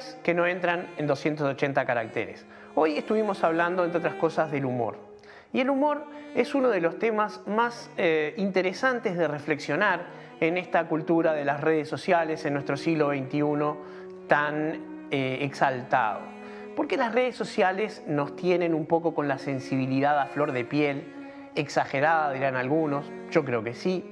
historias que no entran en 280 caracteres. Hoy estuvimos hablando, entre otras cosas, del humor. Y el humor es uno de los temas más eh, interesantes de reflexionar en esta cultura de las redes sociales en nuestro siglo XXI tan eh, exaltado. Porque las redes sociales nos tienen un poco con la sensibilidad a flor de piel, exagerada dirán algunos, yo creo que sí,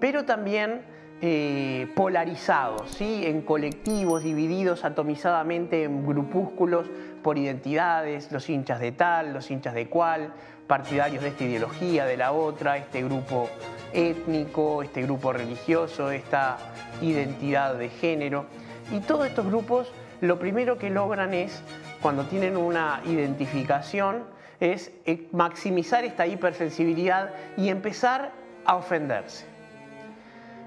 pero también eh, polarizados, ¿sí? en colectivos, divididos atomizadamente en grupúsculos por identidades, los hinchas de tal, los hinchas de cual, partidarios de esta ideología, de la otra, este grupo étnico, este grupo religioso, esta identidad de género. Y todos estos grupos lo primero que logran es, cuando tienen una identificación, es eh, maximizar esta hipersensibilidad y empezar a ofenderse.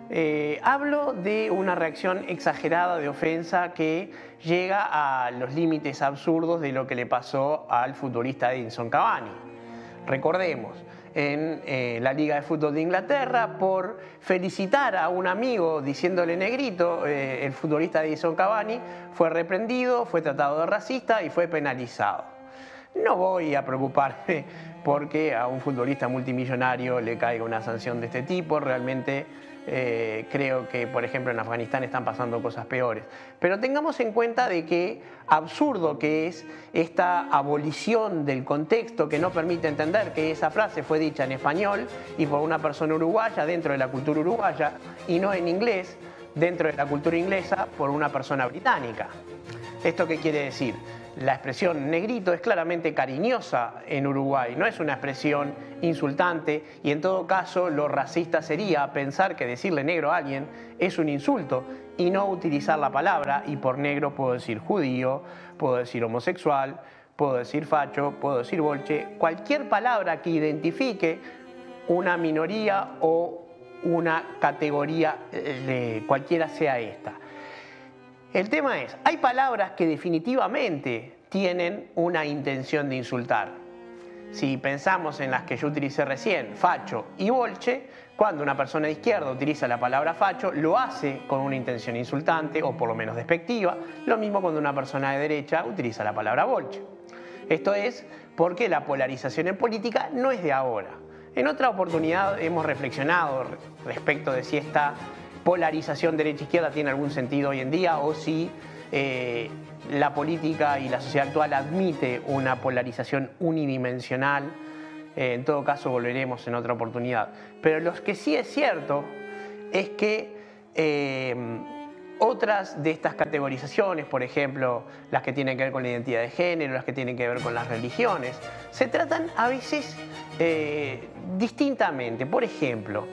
Eh, hablo de una reacción exagerada de ofensa que llega a los límites absurdos de lo que le pasó al futbolista Edinson Cavani. Recordemos, en eh, la Liga de Fútbol de Inglaterra, por felicitar a un amigo diciéndole negrito, eh, el futbolista Edinson Cavani fue reprendido, fue tratado de racista y fue penalizado. No voy a preocuparme porque a un futbolista multimillonario le caiga una sanción de este tipo, realmente eh, creo que, por ejemplo, en Afganistán están pasando cosas peores. Pero tengamos en cuenta de que absurdo que es esta abolición del contexto que no permite entender que esa frase fue dicha en español y por una persona uruguaya dentro de la cultura uruguaya y no en inglés dentro de la cultura inglesa por una persona británica. ¿Esto qué quiere decir? La expresión negrito es claramente cariñosa en Uruguay, no es una expresión insultante y en todo caso lo racista sería pensar que decirle negro a alguien es un insulto y no utilizar la palabra y por negro puedo decir judío, puedo decir homosexual, puedo decir facho, puedo decir bolche, cualquier palabra que identifique una minoría o una categoría, eh, cualquiera sea esta. El tema es, hay palabras que definitivamente tienen una intención de insultar. Si pensamos en las que yo utilicé recién, facho y bolche, cuando una persona de izquierda utiliza la palabra facho, lo hace con una intención insultante o por lo menos despectiva. Lo mismo cuando una persona de derecha utiliza la palabra bolche. Esto es porque la polarización en política no es de ahora. En otra oportunidad hemos reflexionado respecto de si esta polarización derecha-izquierda tiene algún sentido hoy en día o si eh, la política y la sociedad actual admite una polarización unidimensional. Eh, en todo caso, volveremos en otra oportunidad. Pero lo que sí es cierto es que eh, otras de estas categorizaciones, por ejemplo, las que tienen que ver con la identidad de género, las que tienen que ver con las religiones, se tratan a veces distintamente. Por ejemplo,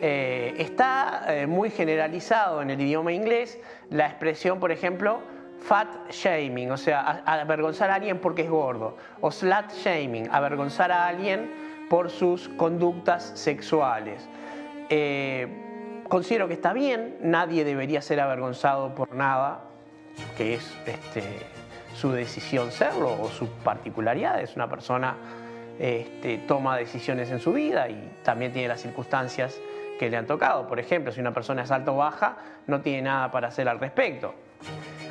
eh, está eh, muy generalizado en el idioma inglés la expresión, por ejemplo, fat shaming, o sea, avergonzar a alguien porque es gordo, o slut shaming, avergonzar a alguien por sus conductas sexuales. Eh, considero que está bien, nadie debería ser avergonzado por nada, que es este, su decisión serlo o su particularidad, es una persona este, toma decisiones en su vida y también tiene las circunstancias que le han tocado. Por ejemplo, si una persona es alta o baja, no tiene nada para hacer al respecto.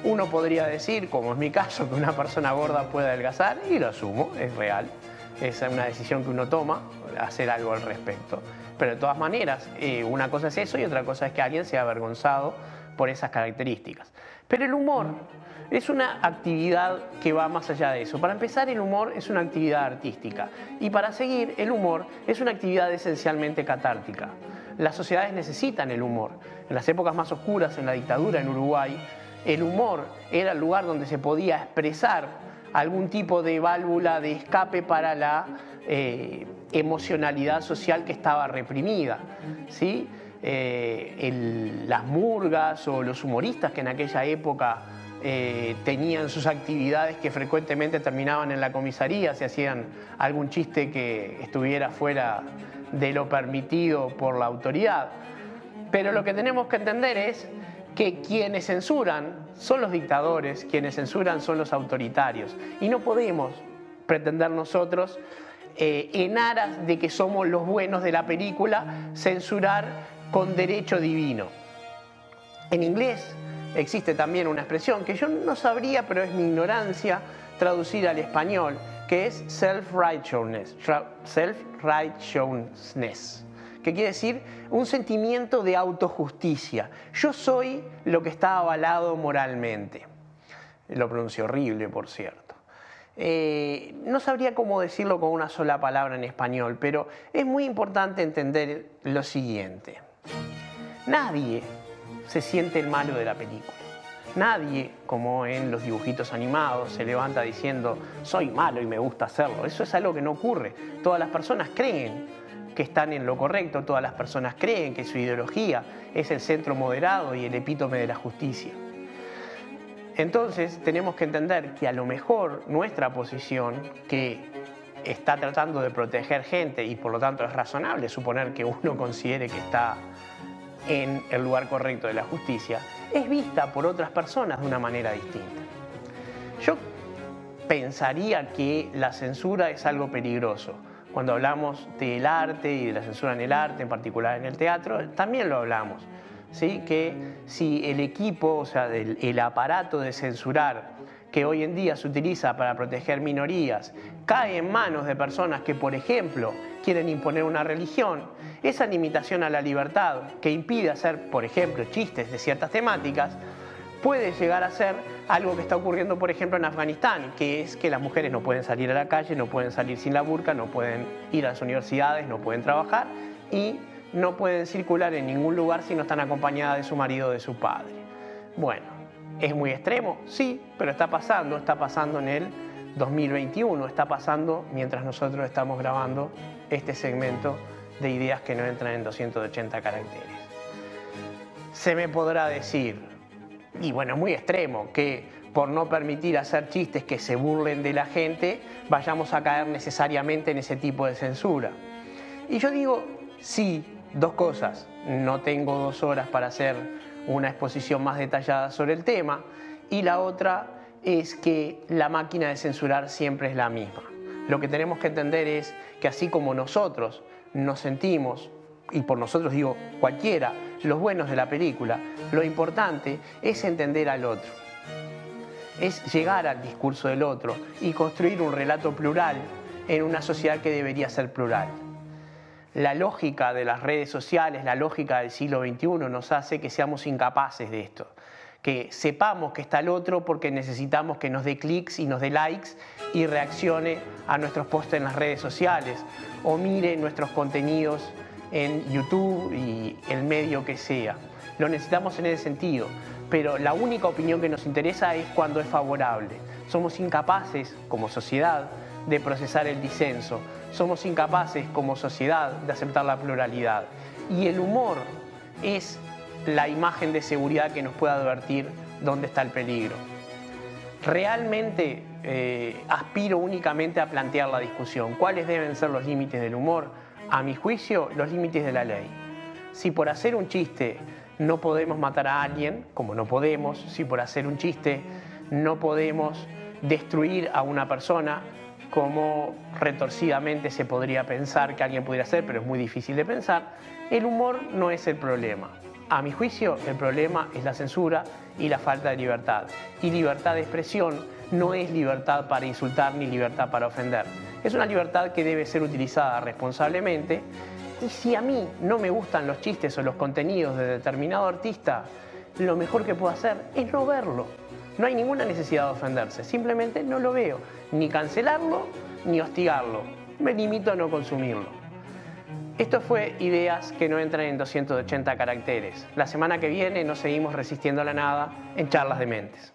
Uno podría decir, como es mi caso, que una persona gorda puede adelgazar, y lo asumo, es real. Es una decisión que uno toma, hacer algo al respecto. Pero de todas maneras, eh, una cosa es eso y otra cosa es que alguien sea avergonzado por esas características. Pero el humor es una actividad que va más allá de eso. Para empezar, el humor es una actividad artística. Y para seguir, el humor es una actividad esencialmente catártica las sociedades necesitan el humor. En las épocas más oscuras, en la dictadura en Uruguay, el humor era el lugar donde se podía expresar algún tipo de válvula de escape para la eh, emocionalidad social que estaba reprimida. ¿sí? Eh, las murgas o los humoristas que en aquella época eh, tenían sus actividades que frecuentemente terminaban en la comisaría, se hacían algún chiste que estuviera fuera de lo permitido por la autoridad. Pero lo que tenemos que entender es que quienes censuran son los dictadores, quienes censuran son los autoritarios. Y no podemos pretender nosotros, eh, en aras de que somos los buenos de la película, censurar con derecho divino. En inglés, existe también una expresión que yo no sabría, pero es mi ignorancia, traducir al español, que es self-righteousness, self-righteousness, que quiere decir un sentimiento de autojusticia. Yo soy lo que está avalado moralmente. Lo pronuncio horrible, por cierto. Eh, no sabría cómo decirlo con una sola palabra en español, pero es muy importante entender lo siguiente. Nadie se siente el malo de la película. Nadie, como en los dibujitos animados, se levanta diciendo, soy malo y me gusta hacerlo. Eso es algo que no ocurre. Todas las personas creen que están en lo correcto, todas las personas creen que su ideología es el centro moderado y el epítome de la justicia. Entonces tenemos que entender que a lo mejor nuestra posición, que está tratando de proteger gente y por lo tanto es razonable suponer que uno considere que está en el lugar correcto de la justicia, es vista por otras personas de una manera distinta. Yo pensaría que la censura es algo peligroso. Cuando hablamos del arte y de la censura en el arte, en particular en el teatro, también lo hablamos que si el equipo, o sea, el, aparato de censurar que hoy en día se utiliza para proteger minorías cae en manos de personas que, por ejemplo, quieren imponer una religión, esa limitación a la libertad que impide hacer, por ejemplo, chistes de ciertas temáticas, puede llegar a ser algo que está ocurriendo, por ejemplo, en Afganistán, que es que las mujeres no pueden salir a la calle, no pueden salir sin la burka, no pueden ir a las universidades, no pueden trabajar y no pueden circular en ningún lugar si no están acompañadas de su marido o de su padre. Bueno, ¿es muy extremo? Sí, pero está pasando, está pasando en el 2021, está pasando mientras nosotros estamos grabando este segmento de ideas que no entran en 280 caracteres. Se me podrá decir, y bueno, es muy extremo, que por no permitir hacer chistes que se burlen de la gente, vayamos a caer necesariamente en ese tipo de censura. Y yo digo, sí, dos cosas. No tengo dos horas para hacer una exposición más detallada sobre el tema. Y la otra es que la máquina de censurar siempre es la misma. Lo que tenemos que entender es que así como nosotros nos sentimos, y por nosotros digo cualquiera, los buenos de la película, lo importante es entender al otro. Es llegar al discurso del otro y construir un relato plural en una sociedad que debería ser plural la lógica de las redes sociales, la lógica del siglo XXI nos hace que seamos incapaces de esto, que sepamos que está el otro porque necesitamos que nos dé clics y nos dé likes y reaccione a nuestros posts en las redes sociales o mire nuestros contenidos en YouTube y el medio que sea. Lo necesitamos en ese sentido, pero la única opinión que nos interesa es cuando es favorable. Somos incapaces como sociedad de procesar el disenso, somos incapaces como sociedad de aceptar la pluralidad. Y el humor es la imagen de seguridad que nos puede advertir dónde está el peligro. Realmente eh, aspiro únicamente a plantear la discusión. ¿Cuáles deben ser los límites del humor? A mi juicio, los límites de la ley. Si por hacer un chiste no podemos matar a alguien, como no podemos, si por hacer un chiste no podemos destruir a una persona, como retorcidamente se podría pensar que alguien pudiera hacer, pero es muy difícil de pensar, el humor no es el problema. A mi juicio, el problema es la censura y la falta de libertad. Y libertad de expresión no es libertad para insultar ni libertad para ofender. Es una libertad que debe ser utilizada responsablemente. Y si a mí no me gustan los chistes o los contenidos de determinado artista, lo mejor que puedo hacer es no verlo. No hay ninguna necesidad de ofenderse, simplemente no lo veo, ni cancelarlo, ni hostigarlo. Me limito a no consumirlo. Esto fue Ideas que no entran en 280 caracteres. La semana que viene nos seguimos resistiendo a la nada en charlas de mentes.